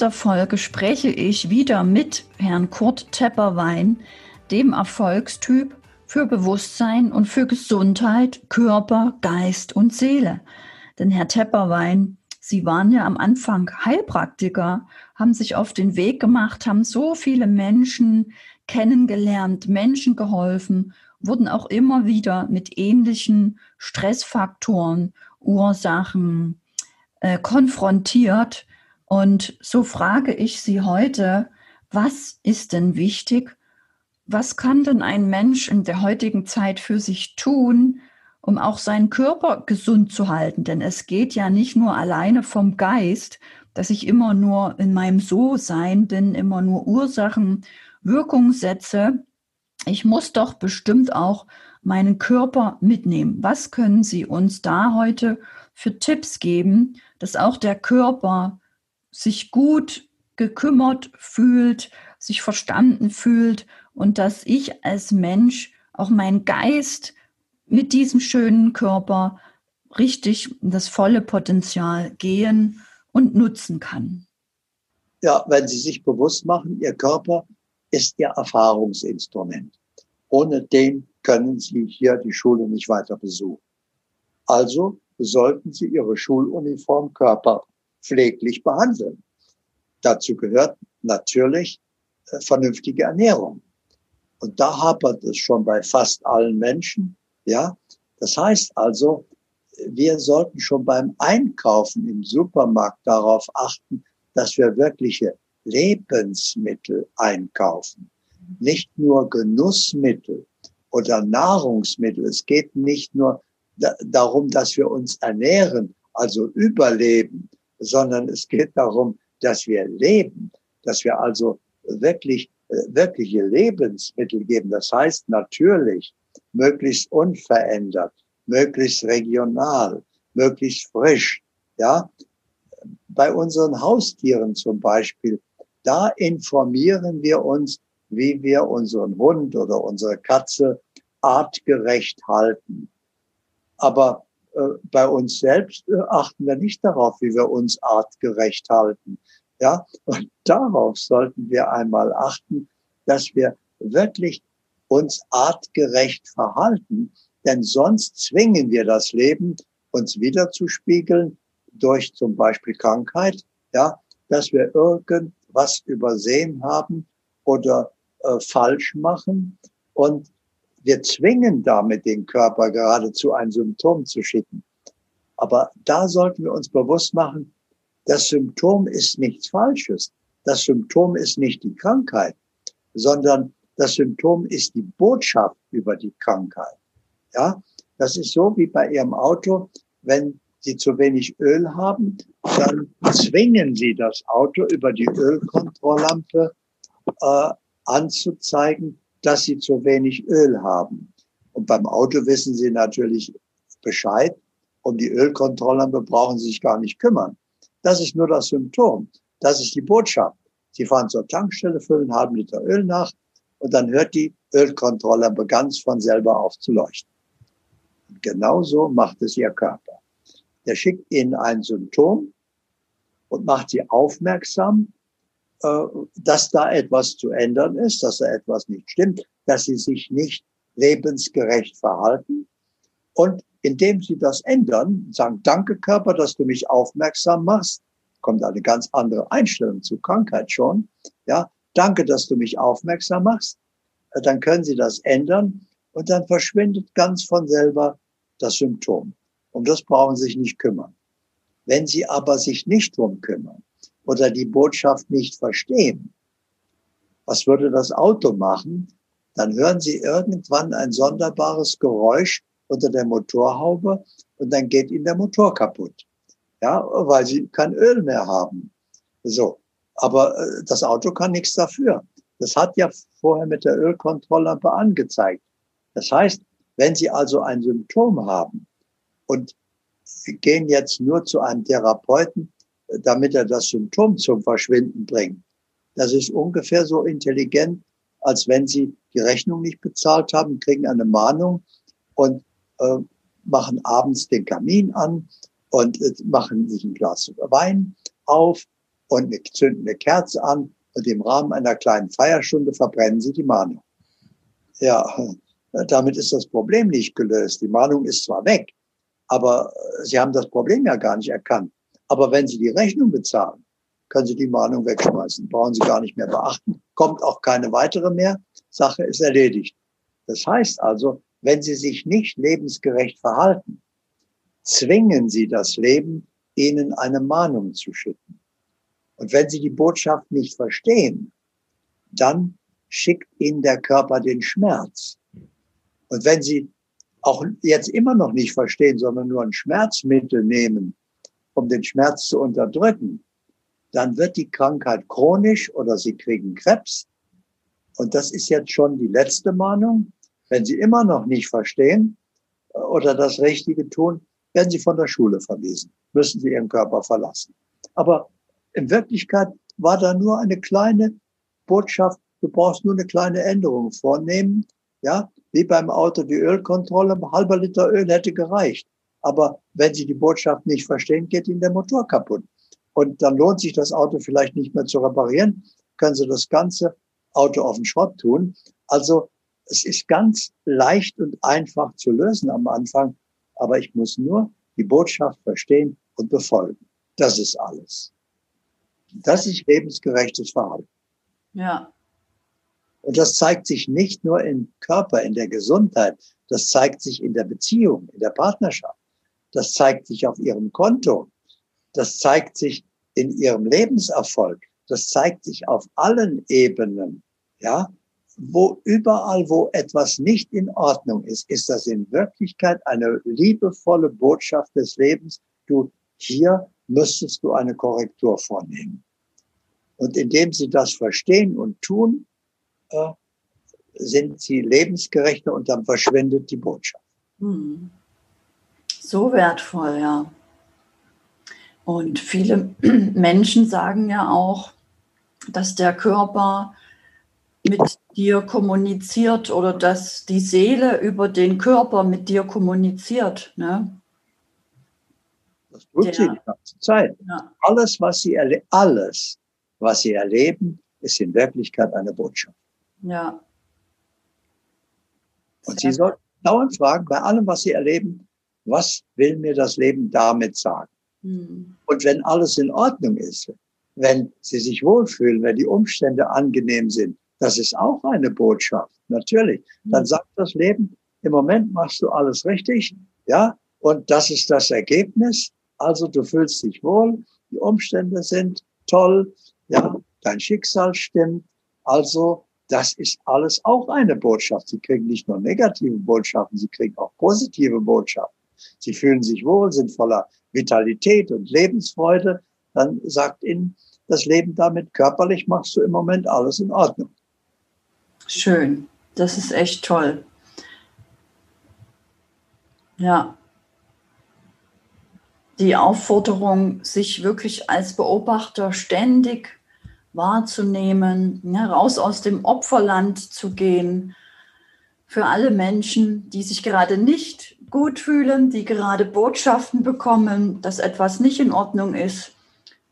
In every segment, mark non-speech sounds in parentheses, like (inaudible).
Dieser Folge spreche ich wieder mit Herrn Kurt Tepperwein, dem Erfolgstyp für Bewusstsein und für Gesundheit, Körper, Geist und Seele. Denn Herr Tepperwein, Sie waren ja am Anfang Heilpraktiker, haben sich auf den Weg gemacht, haben so viele Menschen kennengelernt, Menschen geholfen, wurden auch immer wieder mit ähnlichen Stressfaktoren, Ursachen äh, konfrontiert. Und so frage ich Sie heute, was ist denn wichtig? Was kann denn ein Mensch in der heutigen Zeit für sich tun, um auch seinen Körper gesund zu halten. Denn es geht ja nicht nur alleine vom Geist, dass ich immer nur in meinem So-Sein bin, immer nur Ursachen, Wirkung setze. Ich muss doch bestimmt auch meinen Körper mitnehmen. Was können Sie uns da heute für Tipps geben, dass auch der Körper sich gut gekümmert fühlt, sich verstanden fühlt und dass ich als Mensch auch mein Geist mit diesem schönen Körper richtig das volle Potenzial gehen und nutzen kann. Ja, wenn Sie sich bewusst machen, Ihr Körper ist Ihr Erfahrungsinstrument. Ohne den können Sie hier die Schule nicht weiter besuchen. Also sollten Sie Ihre Schuluniform Körper pfleglich behandeln. Dazu gehört natürlich äh, vernünftige Ernährung. Und da hapert es schon bei fast allen Menschen. Ja, das heißt also, wir sollten schon beim Einkaufen im Supermarkt darauf achten, dass wir wirkliche Lebensmittel einkaufen, nicht nur Genussmittel oder Nahrungsmittel. Es geht nicht nur darum, dass wir uns ernähren, also überleben, sondern es geht darum, dass wir leben, dass wir also wirklich äh, wirkliche Lebensmittel geben. Das heißt natürlich, möglichst unverändert, möglichst regional, möglichst frisch, ja. Bei unseren Haustieren zum Beispiel, da informieren wir uns, wie wir unseren Hund oder unsere Katze artgerecht halten. Aber bei uns selbst äh, achten wir nicht darauf, wie wir uns artgerecht halten. Ja, und darauf sollten wir einmal achten, dass wir wirklich uns artgerecht verhalten, denn sonst zwingen wir das Leben, uns wiederzuspiegeln durch zum Beispiel Krankheit, ja, dass wir irgendwas übersehen haben oder äh, falsch machen und wir zwingen damit den Körper geradezu ein Symptom zu schicken. Aber da sollten wir uns bewusst machen, das Symptom ist nichts Falsches. Das Symptom ist nicht die Krankheit, sondern das Symptom ist die Botschaft über die Krankheit. Ja, das ist so wie bei Ihrem Auto. Wenn Sie zu wenig Öl haben, dann zwingen Sie das Auto über die Ölkontrolllampe äh, anzuzeigen, dass Sie zu wenig Öl haben. Und beim Auto wissen Sie natürlich Bescheid. Um die Ölkontrolllampe brauchen Sie sich gar nicht kümmern. Das ist nur das Symptom. Das ist die Botschaft. Sie fahren zur Tankstelle, füllen einen halben Liter Öl nach, und dann hört die Ölkontrolle ganz von selber auf zu leuchten. Und genauso macht es ihr Körper. Der schickt ihnen ein Symptom und macht sie aufmerksam, dass da etwas zu ändern ist, dass da etwas nicht stimmt, dass sie sich nicht lebensgerecht verhalten. Und indem sie das ändern, sagen, danke Körper, dass du mich aufmerksam machst, kommt eine ganz andere Einstellung zu Krankheit schon. Ja, danke, dass du mich aufmerksam machst, äh, dann können Sie das ändern und dann verschwindet ganz von selber das Symptom. Um das brauchen Sie sich nicht kümmern. Wenn Sie aber sich nicht drum kümmern oder die Botschaft nicht verstehen, was würde das Auto machen? Dann hören Sie irgendwann ein sonderbares Geräusch unter der Motorhaube und dann geht Ihnen der Motor kaputt. ja, weil sie kein Öl mehr haben. So. Aber äh, das Auto kann nichts dafür. Das hat ja vorher mit der Ölkontrolllampe angezeigt. Das heißt, wenn Sie also ein Symptom haben und gehen jetzt nur zu einem Therapeuten, damit er das Symptom zum Verschwinden bringt, das ist ungefähr so intelligent, als wenn Sie die Rechnung nicht bezahlt haben, kriegen eine Mahnung und äh, machen abends den Kamin an und äh, machen sich ein Glas Wein auf und zünden eine Kerze an und im Rahmen einer kleinen Feierstunde verbrennen sie die Mahnung. Ja, damit ist das Problem nicht gelöst. Die Mahnung ist zwar weg, aber äh, sie haben das Problem ja gar nicht erkannt. Aber wenn sie die Rechnung bezahlen, können sie die Mahnung wegschmeißen, brauchen sie gar nicht mehr beachten, kommt auch keine weitere mehr, Sache ist erledigt. Das heißt also, wenn sie sich nicht lebensgerecht verhalten, zwingen sie das Leben, ihnen eine Mahnung zu schicken. Und wenn sie die Botschaft nicht verstehen, dann schickt ihnen der Körper den Schmerz. Und wenn sie auch jetzt immer noch nicht verstehen, sondern nur ein Schmerzmittel nehmen, um den Schmerz zu unterdrücken, dann wird die Krankheit chronisch oder sie kriegen Krebs. Und das ist jetzt schon die letzte Mahnung. Wenn Sie immer noch nicht verstehen äh, oder das Richtige tun, werden Sie von der Schule verwiesen, müssen Sie Ihren Körper verlassen. Aber in Wirklichkeit war da nur eine kleine Botschaft, du brauchst nur eine kleine Änderung vornehmen, ja, wie beim Auto die Ölkontrolle, ein halber Liter Öl hätte gereicht. Aber wenn Sie die Botschaft nicht verstehen, geht Ihnen der Motor kaputt. Und dann lohnt sich das Auto vielleicht nicht mehr zu reparieren, können Sie das ganze Auto auf den Schrott tun. Also es ist ganz leicht und einfach zu lösen am Anfang, aber ich muss nur die Botschaft verstehen und befolgen. Das ist alles. Das ist lebensgerechtes Verhalten. Ja. Und das zeigt sich nicht nur im Körper, in der Gesundheit, das zeigt sich in der Beziehung, in der Partnerschaft. Das zeigt sich auf ihrem Konto. Das zeigt sich in ihrem Lebenserfolg. Das zeigt sich auf allen Ebenen. Ja, wo überall, wo etwas nicht in Ordnung ist, ist das in Wirklichkeit eine liebevolle Botschaft des Lebens. Du, hier müsstest du eine Korrektur vornehmen. Und indem sie das verstehen und tun, äh, sind sie lebensgerechter und dann verschwindet die Botschaft. Hm. So wertvoll, ja. Und viele (clears throat) Menschen sagen ja auch, dass der Körper mit dir kommuniziert oder dass die Seele über den Körper mit dir kommuniziert. Ne? Das tut der, sie die ganze Zeit. Ja. Alles, was sie alles, was sie erleben, ist in Wirklichkeit eine Botschaft. Ja. Und sie sollten dauernd fragen, bei allem, was sie erleben, was will mir das Leben damit sagen? Hm. Und wenn alles in Ordnung ist, wenn sie sich wohlfühlen, wenn die Umstände angenehm sind, das ist auch eine Botschaft, natürlich. Dann hm. sagt das Leben, im Moment machst du alles richtig, ja, und das ist das Ergebnis. Also du fühlst dich wohl, die Umstände sind toll, ja, dein Schicksal stimmt. Also das ist alles auch eine Botschaft. Sie kriegen nicht nur negative Botschaften, sie kriegen auch positive Botschaften. Sie fühlen sich wohl, sind voller Vitalität und Lebensfreude. Dann sagt ihnen das Leben damit, körperlich machst du im Moment alles in Ordnung. Schön, das ist echt toll. Ja, die Aufforderung, sich wirklich als Beobachter ständig wahrzunehmen, ja, raus aus dem Opferland zu gehen. Für alle Menschen, die sich gerade nicht gut fühlen, die gerade Botschaften bekommen, dass etwas nicht in Ordnung ist,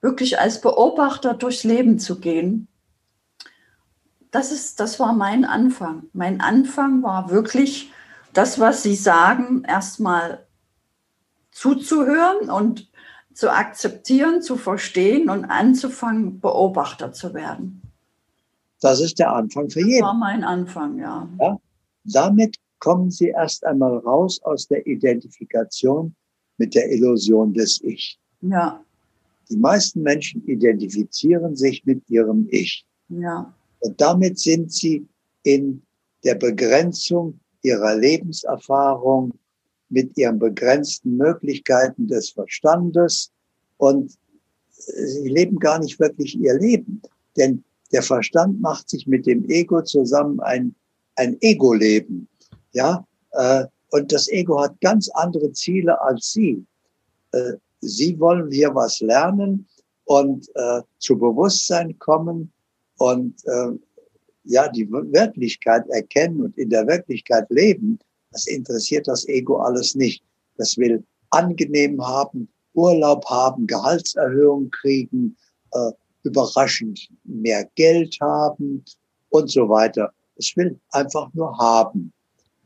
wirklich als Beobachter durchs Leben zu gehen. Das, ist, das war mein Anfang. Mein Anfang war wirklich das, was Sie sagen, erstmal zuzuhören und zu akzeptieren, zu verstehen und anzufangen, Beobachter zu werden. Das ist der Anfang für jeden. Das war mein Anfang, ja. ja. Damit kommen Sie erst einmal raus aus der Identifikation mit der Illusion des Ich. Ja. Die meisten Menschen identifizieren sich mit ihrem Ich. Ja. Und damit sind sie in der Begrenzung ihrer Lebenserfahrung, mit ihren begrenzten Möglichkeiten des Verstandes und sie leben gar nicht wirklich ihr Leben. Denn der Verstand macht sich mit dem Ego zusammen ein, ein Ego-Leben. Ja, äh, und das Ego hat ganz andere Ziele als sie. Äh, sie wollen hier was lernen und äh, zu Bewusstsein kommen und äh, ja, die Wirklichkeit erkennen und in der Wirklichkeit leben. Das interessiert das Ego alles nicht. Das will angenehm haben, Urlaub haben, Gehaltserhöhung kriegen, äh, überraschend mehr Geld haben und so weiter. Es will einfach nur haben.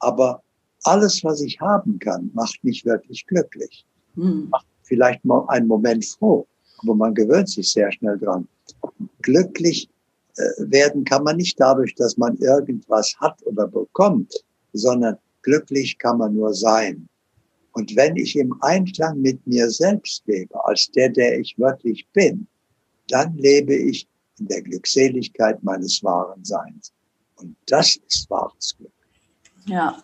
Aber alles, was ich haben kann, macht mich wirklich glücklich. Hm. Macht vielleicht mal einen Moment froh, aber man gewöhnt sich sehr schnell dran. Glücklich äh, werden kann man nicht dadurch, dass man irgendwas hat oder bekommt, sondern glücklich kann man nur sein. Und wenn ich im Einklang mit mir selbst lebe, als der, der ich wirklich bin, dann lebe ich in der Glückseligkeit meines wahren Seins. Und das ist wahres Glück. Ja.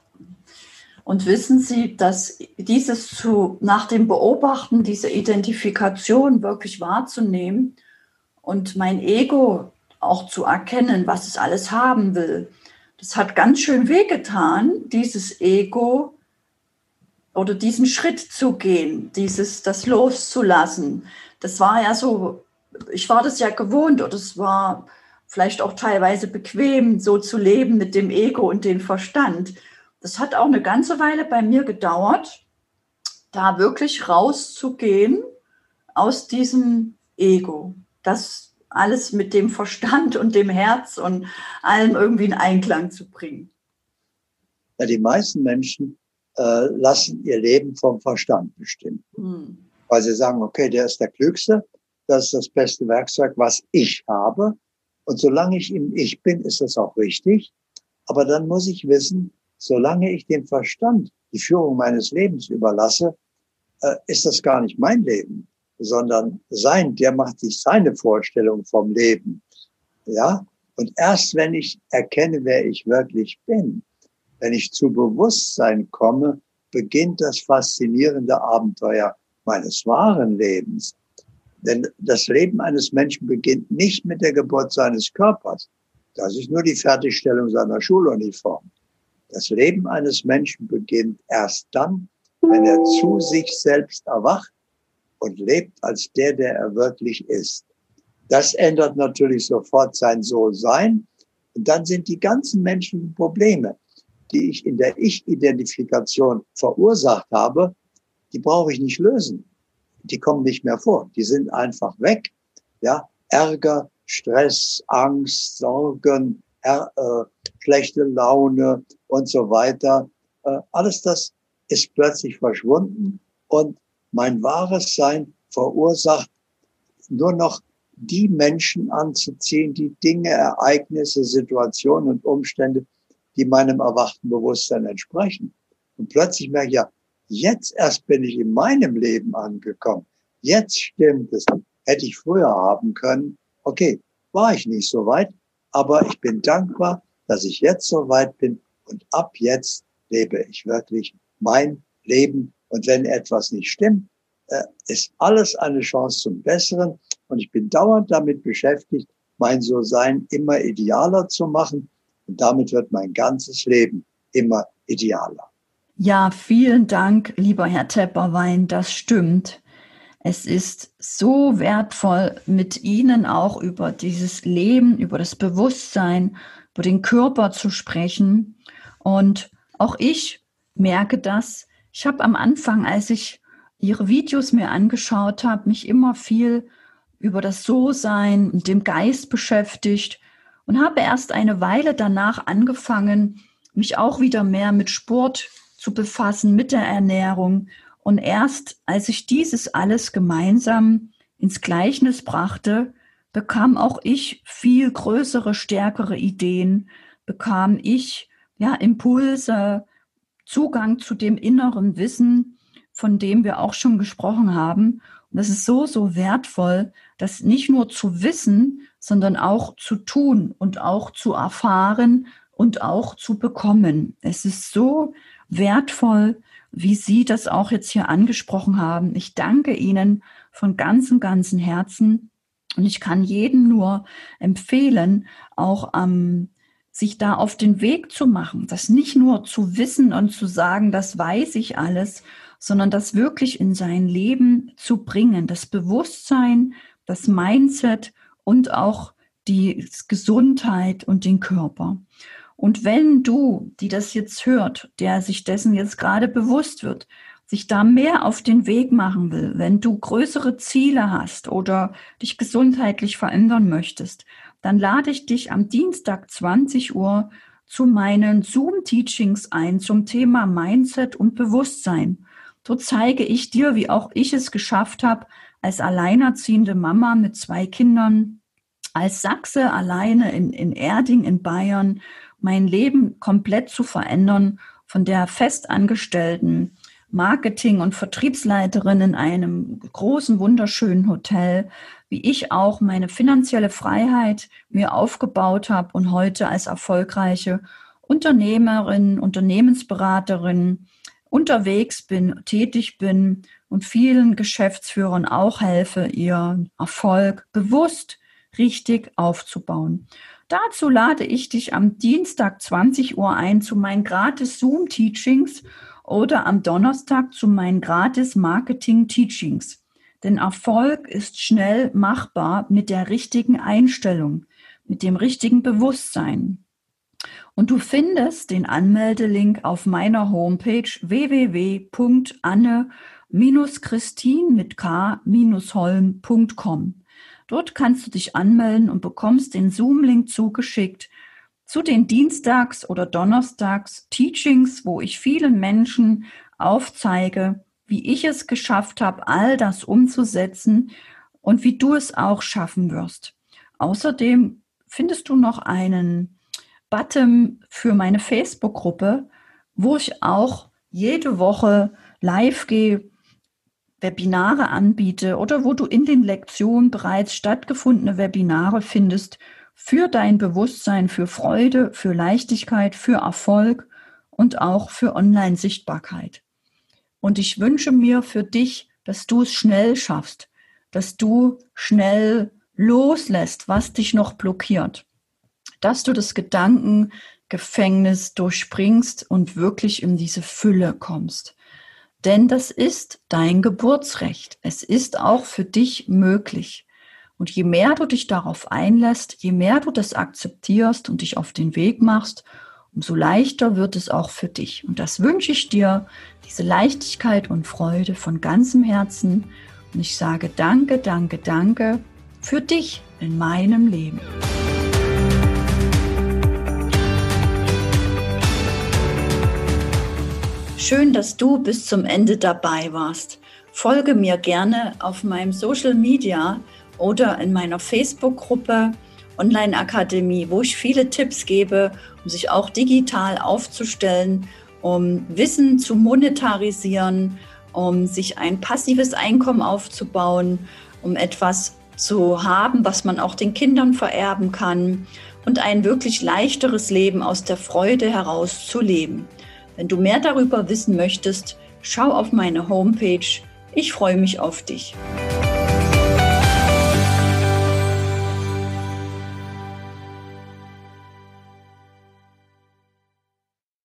Und wissen Sie, dass dieses zu, nach dem Beobachten, diese Identifikation wirklich wahrzunehmen und mein Ego auch zu erkennen, was es alles haben will, das hat ganz schön wehgetan, dieses Ego oder diesen Schritt zu gehen, dieses, das loszulassen. Das war ja so ich war das ja gewohnt oder es war vielleicht auch teilweise bequem, so zu leben mit dem Ego und dem Verstand. Das hat auch eine ganze Weile bei mir gedauert, da wirklich rauszugehen aus diesem Ego. Das alles mit dem Verstand und dem Herz und allem irgendwie in Einklang zu bringen. Ja, die meisten Menschen äh, lassen ihr Leben vom Verstand bestimmen. Hm. Weil sie sagen, okay, der ist der Klügste, das ist das beste Werkzeug, was ich habe. Und solange ich im Ich bin, ist das auch richtig. Aber dann muss ich wissen, solange ich dem Verstand die Führung meines Lebens überlasse, äh, ist das gar nicht mein Leben, sondern sein, der macht sich seine Vorstellung vom Leben. Ja? Und erst wenn ich erkenne, wer ich wirklich bin, wenn ich zu Bewusstsein komme, beginnt das faszinierende Abenteuer meines wahren Lebens. Denn das Leben eines Menschen beginnt nicht mit der Geburt seines Körpers. Das ist nur die Fertigstellung seiner Schuluniform. Das Leben eines Menschen beginnt erst dann, wenn er zu sich selbst erwacht und lebt als der, der er wirklich ist. Das ändert natürlich sofort sein So-Sein. Und dann sind die ganzen menschlichen Probleme, die ich in der Ich-Identifikation verursacht habe, die brauche ich nicht lösen die kommen nicht mehr vor. Die sind einfach weg. Ja, Ärger, Stress, Angst, Sorgen, er, äh, schlechte Laune und so weiter. Äh, alles das ist plötzlich verschwunden und mein wahres Sein verursacht nur noch die Menschen anzuziehen, die Dinge, Ereignisse, Situationen und Umstände, die meinem erwachten Bewusstsein entsprechen. Und plötzlich merke ich ja, Jetzt erst bin ich in meinem Leben angekommen. Jetzt stimmt es. Hätte ich früher haben können. Okay, war ich nicht so weit, aber ich bin dankbar, dass ich jetzt so weit bin und ab jetzt lebe ich wirklich mein Leben. Und wenn etwas nicht stimmt, äh, ist alles eine Chance zum Besseren. Und ich bin dauernd damit beschäftigt, mein So-Sein immer idealer zu machen. Und damit wird mein ganzes Leben immer idealer. Ja, vielen Dank, lieber Herr Tepperwein, das stimmt. Es ist so wertvoll, mit Ihnen auch über dieses Leben, über das Bewusstsein, über den Körper zu sprechen. Und auch ich merke das. Ich habe am Anfang, als ich Ihre Videos mir angeschaut habe, mich immer viel über das So-Sein und dem Geist beschäftigt und habe erst eine Weile danach angefangen, mich auch wieder mehr mit Sport zu befassen mit der Ernährung. Und erst als ich dieses alles gemeinsam ins Gleichnis brachte, bekam auch ich viel größere, stärkere Ideen, bekam ich ja Impulse, Zugang zu dem inneren Wissen, von dem wir auch schon gesprochen haben. Und das ist so, so wertvoll, das nicht nur zu wissen, sondern auch zu tun und auch zu erfahren und auch zu bekommen. Es ist so wertvoll, wie Sie das auch jetzt hier angesprochen haben. Ich danke Ihnen von ganzem, ganzem Herzen. Und ich kann jedem nur empfehlen, auch ähm, sich da auf den Weg zu machen, das nicht nur zu wissen und zu sagen, das weiß ich alles, sondern das wirklich in sein Leben zu bringen, das Bewusstsein, das Mindset und auch die Gesundheit und den Körper. Und wenn du, die das jetzt hört, der sich dessen jetzt gerade bewusst wird, sich da mehr auf den Weg machen will, wenn du größere Ziele hast oder dich gesundheitlich verändern möchtest, dann lade ich dich am Dienstag 20 Uhr zu meinen Zoom-Teachings ein zum Thema Mindset und Bewusstsein. Dort zeige ich dir, wie auch ich es geschafft habe, als alleinerziehende Mama mit zwei Kindern, als Sachse alleine in, in Erding in Bayern, mein Leben komplett zu verändern von der festangestellten Marketing- und Vertriebsleiterin in einem großen, wunderschönen Hotel, wie ich auch meine finanzielle Freiheit mir aufgebaut habe und heute als erfolgreiche Unternehmerin, Unternehmensberaterin unterwegs bin, tätig bin und vielen Geschäftsführern auch helfe, ihren Erfolg bewusst richtig aufzubauen. Dazu lade ich dich am Dienstag 20 Uhr ein zu meinen gratis Zoom-Teachings oder am Donnerstag zu meinen gratis Marketing-Teachings. Denn Erfolg ist schnell machbar mit der richtigen Einstellung, mit dem richtigen Bewusstsein. Und du findest den Anmeldelink auf meiner Homepage www.anne-christin mit k-holm.com. Dort kannst du dich anmelden und bekommst den Zoom-Link zugeschickt zu den Dienstags- oder Donnerstags-Teachings, wo ich vielen Menschen aufzeige, wie ich es geschafft habe, all das umzusetzen und wie du es auch schaffen wirst. Außerdem findest du noch einen Button für meine Facebook-Gruppe, wo ich auch jede Woche live gehe, Webinare anbiete oder wo du in den Lektionen bereits stattgefundene Webinare findest für dein Bewusstsein, für Freude, für Leichtigkeit, für Erfolg und auch für Online-Sichtbarkeit. Und ich wünsche mir für dich, dass du es schnell schaffst, dass du schnell loslässt, was dich noch blockiert, dass du das Gedankengefängnis durchspringst und wirklich in diese Fülle kommst. Denn das ist dein Geburtsrecht. Es ist auch für dich möglich. Und je mehr du dich darauf einlässt, je mehr du das akzeptierst und dich auf den Weg machst, umso leichter wird es auch für dich. Und das wünsche ich dir, diese Leichtigkeit und Freude von ganzem Herzen. Und ich sage danke, danke, danke für dich in meinem Leben. Schön, dass du bis zum Ende dabei warst. Folge mir gerne auf meinem Social Media oder in meiner Facebook-Gruppe Online Akademie, wo ich viele Tipps gebe, um sich auch digital aufzustellen, um Wissen zu monetarisieren, um sich ein passives Einkommen aufzubauen, um etwas zu haben, was man auch den Kindern vererben kann und ein wirklich leichteres Leben aus der Freude heraus zu leben. Wenn du mehr darüber wissen möchtest, schau auf meine Homepage. Ich freue mich auf dich.